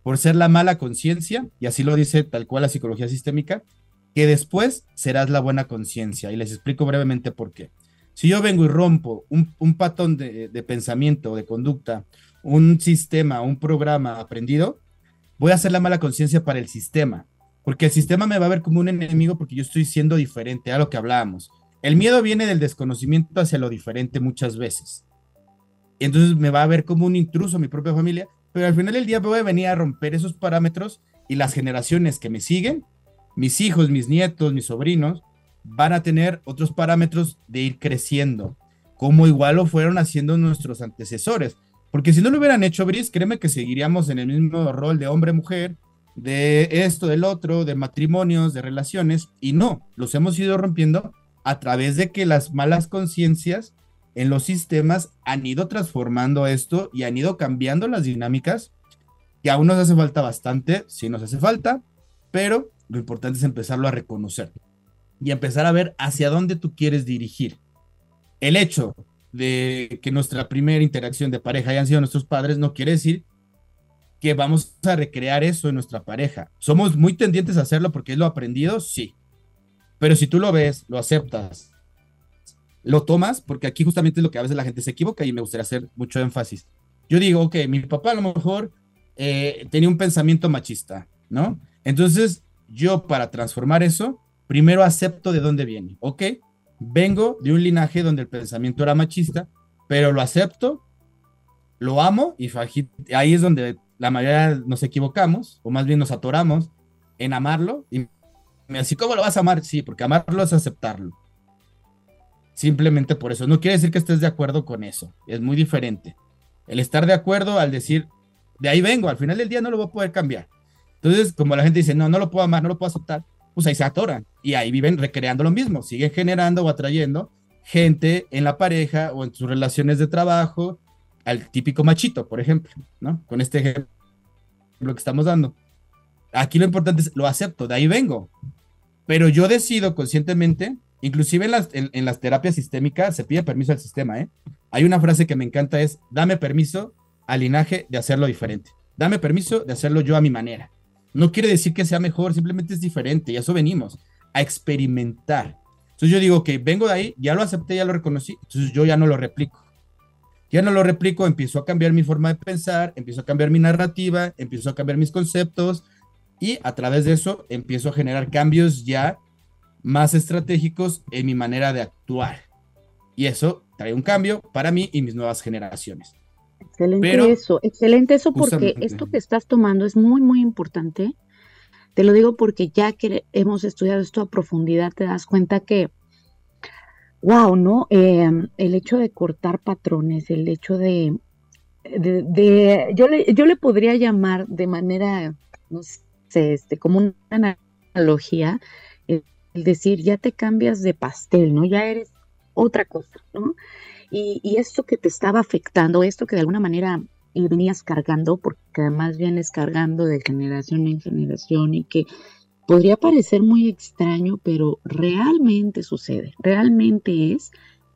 por ser la mala conciencia, y así lo dice tal cual la psicología sistémica, que después serás la buena conciencia. Y les explico brevemente por qué. Si yo vengo y rompo un, patrón de, de pensamiento, de conducta, un sistema, un programa aprendido, voy a hacer la mala conciencia para el sistema, porque el sistema me va a ver como un enemigo porque yo estoy siendo diferente a lo que hablábamos. El miedo viene del desconocimiento hacia lo diferente muchas veces. Y entonces me va a ver como un intruso mi propia familia, pero al final del día voy a venir a romper esos parámetros y las generaciones que me siguen mis hijos, mis nietos, mis sobrinos, van a tener otros parámetros de ir creciendo, como igual lo fueron haciendo nuestros antecesores. Porque si no lo hubieran hecho, Brice, créeme que seguiríamos en el mismo rol de hombre-mujer, de esto, del otro, de matrimonios, de relaciones, y no, los hemos ido rompiendo a través de que las malas conciencias en los sistemas han ido transformando esto y han ido cambiando las dinámicas, que aún nos hace falta bastante, sí nos hace falta, pero lo importante es empezarlo a reconocer y empezar a ver hacia dónde tú quieres dirigir. El hecho de que nuestra primera interacción de pareja hayan sido nuestros padres no quiere decir que vamos a recrear eso en nuestra pareja. Somos muy tendientes a hacerlo porque es lo aprendido, sí. Pero si tú lo ves, lo aceptas, lo tomas, porque aquí justamente es lo que a veces la gente se equivoca y me gustaría hacer mucho énfasis. Yo digo, ok, mi papá a lo mejor eh, tenía un pensamiento machista, ¿no? Entonces, yo para transformar eso, primero acepto de dónde viene, ¿ok? Vengo de un linaje donde el pensamiento era machista, pero lo acepto, lo amo y ahí es donde la mayoría nos equivocamos, o más bien nos atoramos en amarlo. Y así, ¿cómo lo vas a amar? Sí, porque amarlo es aceptarlo. Simplemente por eso. No quiere decir que estés de acuerdo con eso. Es muy diferente. El estar de acuerdo al decir, de ahí vengo, al final del día no lo voy a poder cambiar. Entonces, como la gente dice, no, no lo puedo amar, no lo puedo aceptar, pues ahí se atoran y ahí viven recreando lo mismo, siguen generando o atrayendo gente en la pareja o en sus relaciones de trabajo al típico machito, por ejemplo, ¿no? Con este ejemplo que estamos dando. Aquí lo importante es, lo acepto, de ahí vengo, pero yo decido conscientemente, inclusive en las, en, las terapias sistémicas se pide permiso al sistema, ¿eh? Hay una frase que me encanta es, dame permiso al linaje de hacerlo diferente, dame permiso de hacerlo yo a mi manera. No quiere decir que sea mejor, simplemente es diferente y a eso venimos, a experimentar. Entonces yo digo que vengo de ahí, ya lo acepté, ya lo reconocí, entonces yo ya no lo replico. Ya no lo replico, empiezo a cambiar mi forma de pensar, empiezo a cambiar mi narrativa, empiezo a cambiar mis conceptos y a través de eso empiezo a generar cambios ya más estratégicos en mi manera de actuar. Y eso trae un cambio para mí y mis nuevas generaciones. Excelente eso, excelente eso porque esto que estás tomando es muy, muy importante. Te lo digo porque ya que hemos estudiado esto a profundidad, te das cuenta que, wow, ¿no? Em, el hecho de cortar patrones, el hecho de, de, yo, le, yo le podría llamar de manera, no sé, este, como una analogía, el, el decir, ya te cambias de pastel, ¿no? Ya eres otra cosa, ¿no? Y, esto que te estaba afectando, esto que de alguna manera venías cargando, porque además vienes cargando de generación en generación y que podría parecer muy extraño, pero realmente sucede, realmente es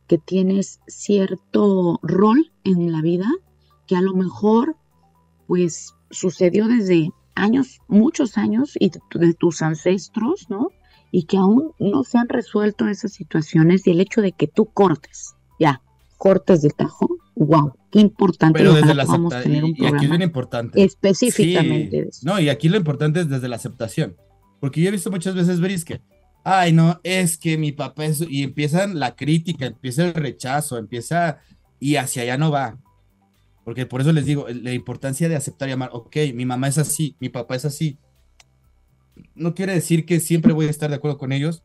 que tienes cierto rol en la vida que a lo mejor pues sucedió desde años, muchos años y de tus ancestros, ¿no? Y que aún no se han resuelto esas situaciones y el hecho de que tú cortes, ya, cortes de tajo, wow, qué importante. Pero desde la aceptación, y, aquí es bien importante. Específicamente. No, y aquí lo importante es desde la aceptación. Porque yo he visto muchas veces, Veris, que, ay, no, es que mi papá es, y empiezan la crítica, empieza el rechazo, empieza, y hacia allá no va. Porque por eso les digo, la importancia de aceptar y amar, ok, mi mamá es así, mi papá es así. No quiere decir que siempre voy a estar de acuerdo con ellos,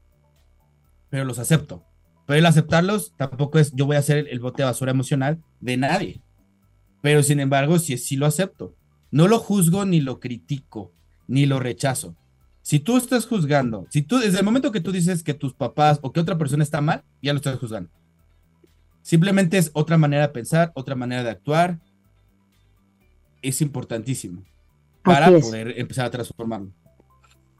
pero los acepto. Pero el aceptarlos tampoco es yo voy a ser el bote de basura emocional de nadie. Pero sin embargo, sí, sí lo acepto. No lo juzgo ni lo critico, ni lo rechazo. Si tú estás juzgando, si tú desde el momento que tú dices que tus papás o que otra persona está mal, ya lo estás juzgando. Simplemente es otra manera de pensar, otra manera de actuar. Es importantísimo para poder empezar a transformarlo.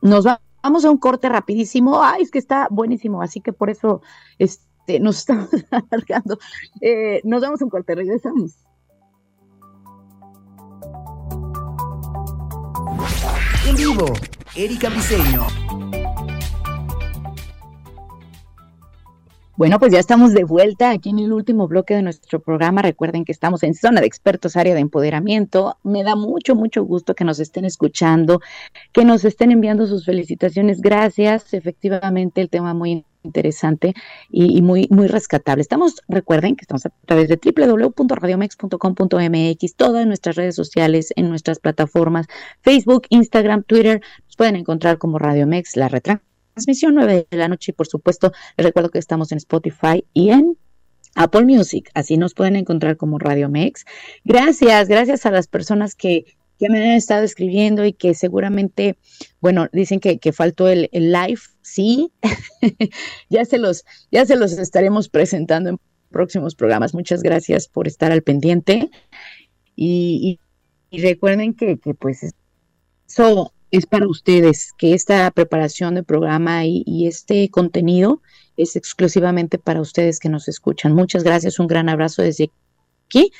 Nos va Vamos a un corte rapidísimo. Ay, es que está buenísimo, así que por eso este, nos estamos alargando. Eh, nos vamos a un corte, regresamos. En vivo, Erika Briseño. Bueno, pues ya estamos de vuelta aquí en el último bloque de nuestro programa. Recuerden que estamos en Zona de Expertos, área de empoderamiento. Me da mucho, mucho gusto que nos estén escuchando, que nos estén enviando sus felicitaciones. Gracias. Efectivamente, el tema muy interesante y, muy, muy rescatable. Estamos, recuerden que estamos a través de www.radiomex.com.mx, todas nuestras redes sociales, en nuestras plataformas, Facebook, Instagram, Twitter. Nos pueden encontrar como Radiomex, la retra transmisión 9 de la noche y por supuesto les recuerdo que estamos en Spotify y en Apple Music, así nos pueden encontrar como Radio Mex. Gracias, gracias a las personas que, que me han estado escribiendo y que seguramente, bueno, dicen que, que faltó el, live, sí, ya, se los, ya se los estaremos presentando en próximos programas. Muchas gracias por estar al pendiente y, recuerden que, que, pues eso es para ustedes, que esta preparación de programa y, este contenido es exclusivamente para ustedes que nos escuchan. Muchas gracias, un gran abrazo desde aquí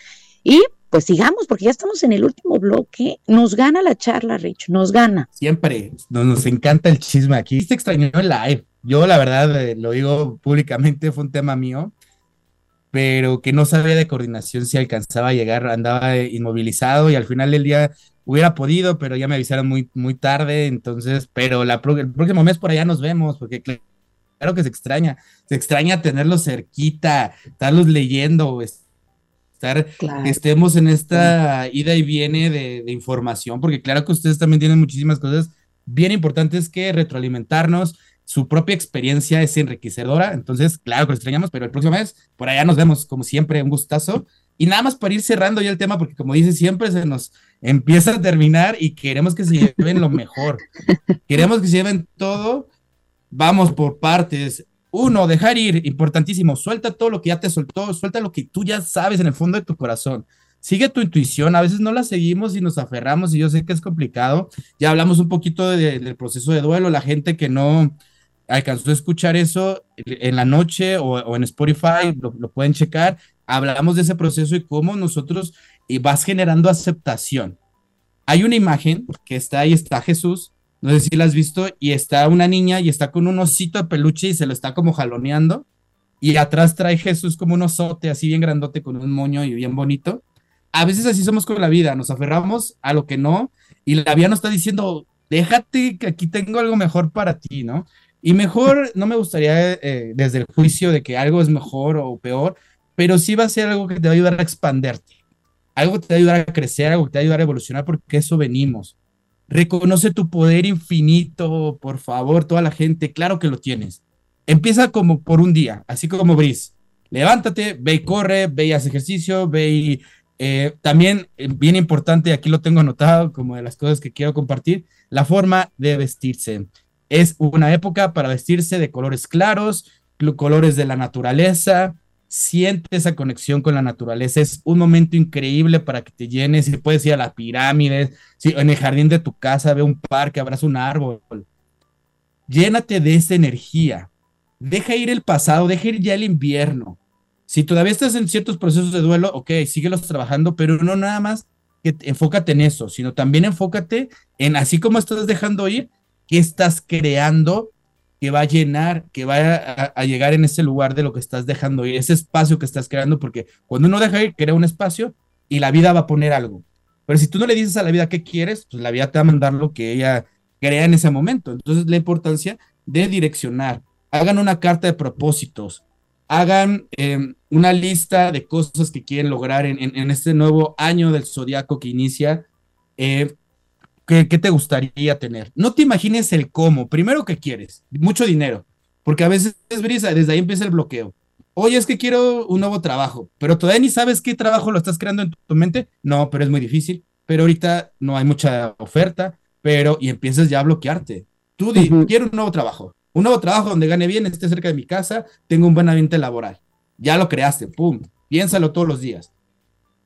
y pues sigamos, porque ya estamos en el último bloque. Nos gana la charla, Rich, nos gana. Siempre, nos, encanta el chisme aquí. Se extrañó el live. Yo, la verdad, eh, lo digo públicamente, fue un tema mío, pero que no sabía de coordinación si alcanzaba a llegar, andaba eh, inmovilizado y al final del día hubiera podido, pero ya me avisaron muy, muy tarde, entonces, pero la, el próximo mes por allá nos vemos, porque claro que se extraña, se extraña tenerlos cerquita, estarlos leyendo, estar, que estemos en esta ida y viene de, información, porque claro que ustedes también tienen muchísimas cosas bien importantes que retroalimentarnos. Su propia experiencia es enriquecedora, entonces, claro que lo extrañamos, pero el próximo mes por allá nos vemos, como siempre, un gustazo. Y nada más para ir cerrando ya el tema, porque como dice, siempre se nos empieza a terminar y queremos que se lleven lo mejor. Queremos que se lleven todo. Vamos por partes. Uno, dejar ir, importantísimo. Suelta todo lo que ya te soltó, suelta lo que tú ya sabes en el fondo de tu corazón. Sigue tu intuición, a veces no la seguimos y nos aferramos y yo sé que es complicado. Ya hablamos un poquito del proceso de duelo, la gente que no alcanzó a escuchar eso en la noche o, en Spotify, lo, pueden checar. Hablamos de ese proceso y cómo nosotros y vas generando aceptación. Hay una imagen que está ahí, está Jesús, no sé si la has visto, y está una niña y está con un osito de peluche y se lo está como jaloneando. Y atrás trae Jesús como un osote así bien grandote con un moño y bien bonito. A veces así somos con la vida, nos aferramos a lo que no y la vida nos está diciendo, déjate que aquí tengo algo mejor para ti, ¿no? Y mejor, no me gustaría eh, desde el juicio de que algo es mejor o peor, pero sí va a ser algo que te va a ayudar a expanderte, algo te va a ayudar a crecer, algo que te va a ayudar a evolucionar, porque eso venimos. Reconoce tu poder infinito, por favor, toda la gente, claro que lo tienes. Empieza como por un día, así como Brice. Levántate, ve y corre, ve y haz ejercicio, ve y eh, también, eh, bien importante, aquí lo tengo anotado como de las cosas que quiero compartir, la forma de vestirse. Es una época para vestirse de colores claros, colores de la naturaleza, siente esa conexión con la naturaleza. Es un momento increíble para que te llenes. Si puedes ir a la pirámide, si en el jardín de tu casa ve un parque, abraza un árbol. Llénate de esa energía. Deja ir el pasado, deja ir ya el invierno. Si todavía estás en ciertos procesos de duelo, ok, síguelos trabajando, pero no nada más que enfócate en eso, sino también enfócate en así como estás dejando ir, qué estás creando que va a llenar, que va a, llegar en ese lugar de lo que estás dejando ir, ese espacio que estás creando, porque cuando uno deja ir, crea un espacio y la vida va a poner algo. Pero si tú no le dices a la vida qué quieres, pues la vida te va a mandar lo que ella crea en ese momento. Entonces, la importancia de direccionar. Hagan una carta de propósitos. Hagan em, una lista de cosas que quieren lograr en, en, este nuevo año del zodiaco que inicia. Eh, ¿Qué, te gustaría tener? No te imagines el cómo. Primero, ¿qué quieres? Mucho dinero. Porque a veces es brisa, desde ahí empieza el bloqueo. Oye, es que quiero un nuevo trabajo, pero todavía ni sabes qué trabajo lo estás creando en tu mente. No, pero es muy difícil. Pero ahorita no hay mucha oferta, pero y empiezas ya a bloquearte. Tú di, quiero un nuevo trabajo. Un nuevo trabajo donde gane bien, esté cerca de mi casa, tengo un buen ambiente laboral. Ya lo creaste, pum. Piénsalo todos los días.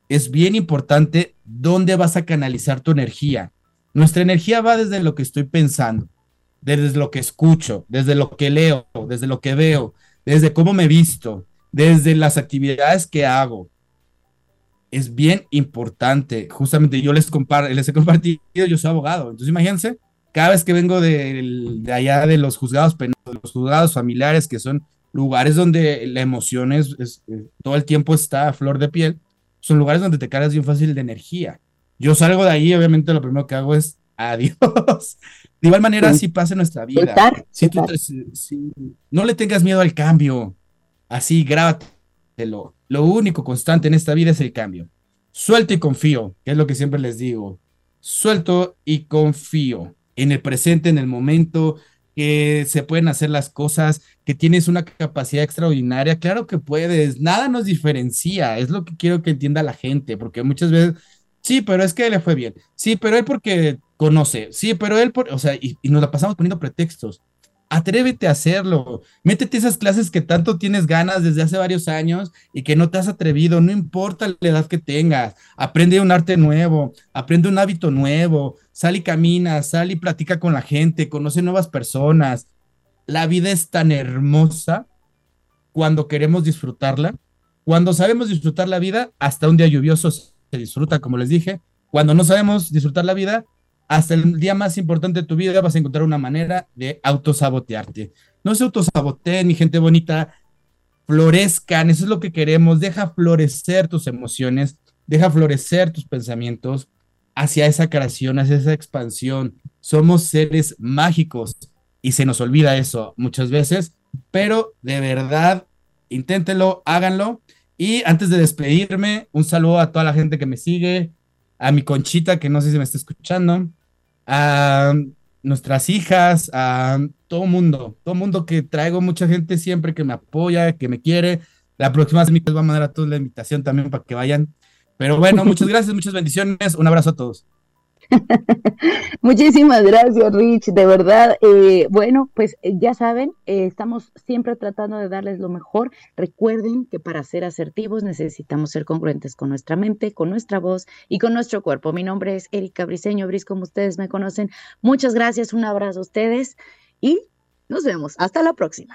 Es bien importante dónde vas a canalizar tu energía nuestra energía va desde lo que estoy pensando, desde lo que escucho, desde lo que leo, desde lo que veo, desde cómo me visto, desde las actividades que hago. Es bien importante. Justamente yo les, les he compartido, yo soy abogado. Entonces imagínense, cada vez que vengo de, allá de los juzgados penales, los juzgados familiares, que son lugares donde la emoción todo el tiempo está a flor de piel, son lugares donde te cargas bien fácil de energía. Yo salgo de ahí, obviamente lo primero que hago es adiós. De igual manera, así pasa en nuestra vida. Si no le tengas miedo al cambio, así grábatelo. Lo único constante en esta vida es el cambio. Suelto y confío, que es lo que siempre les digo. Suelto y confío en el presente, en el momento. que se pueden hacer las cosas, que tienes una capacidad extraordinaria. Claro que puedes, nada nos diferencia, es lo que quiero que entienda la gente, porque muchas veces, sí, pero es que le fue bien, sí, pero él porque conoce, sí, pero él, por, o sea, y, nos la pasamos poniendo pretextos. Atrévete a hacerlo. Métete esas clases que tanto tienes ganas desde hace varios años y que no te has atrevido, no importa la edad que tengas. Aprende un arte nuevo, aprende un hábito nuevo, sal y camina, sal y platica con la gente, conoce nuevas personas. La vida es tan hermosa cuando queremos disfrutarla. Cuando sabemos disfrutar la vida, hasta un día lluvioso se disfruta, como les dije. Cuando no sabemos disfrutar la vida, hasta el día más importante de tu vida vas a encontrar una manera de autosabotearte. No se autosaboteen, mi gente bonita, florezcan, eso es lo que queremos, deja florecer tus emociones, deja florecer tus pensamientos hacia esa creación, hacia esa expansión. Somos seres mágicos y se nos olvida eso muchas veces, pero de verdad, inténtenlo, háganlo. Y antes de despedirme, un saludo a toda la gente que me sigue, a mi conchita que no sé si me está escuchando, a nuestras hijas, a todo mundo, todo mundo que traigo mucha gente siempre que me apoya, que me quiere. La próxima semana les voy a mandar a todos la invitación también para que vayan. Pero bueno, muchas gracias, muchas bendiciones. Un abrazo a todos. Muchísimas gracias, Rich. De verdad, eh, bueno, pues eh, ya saben, eh, estamos siempre tratando de darles lo mejor. Recuerden que para ser asertivos necesitamos ser congruentes con nuestra mente, con nuestra voz y con nuestro cuerpo. Mi nombre es Erika Briseño, Bris, como ustedes me conocen. Muchas gracias, un abrazo a ustedes y nos vemos. Hasta la próxima.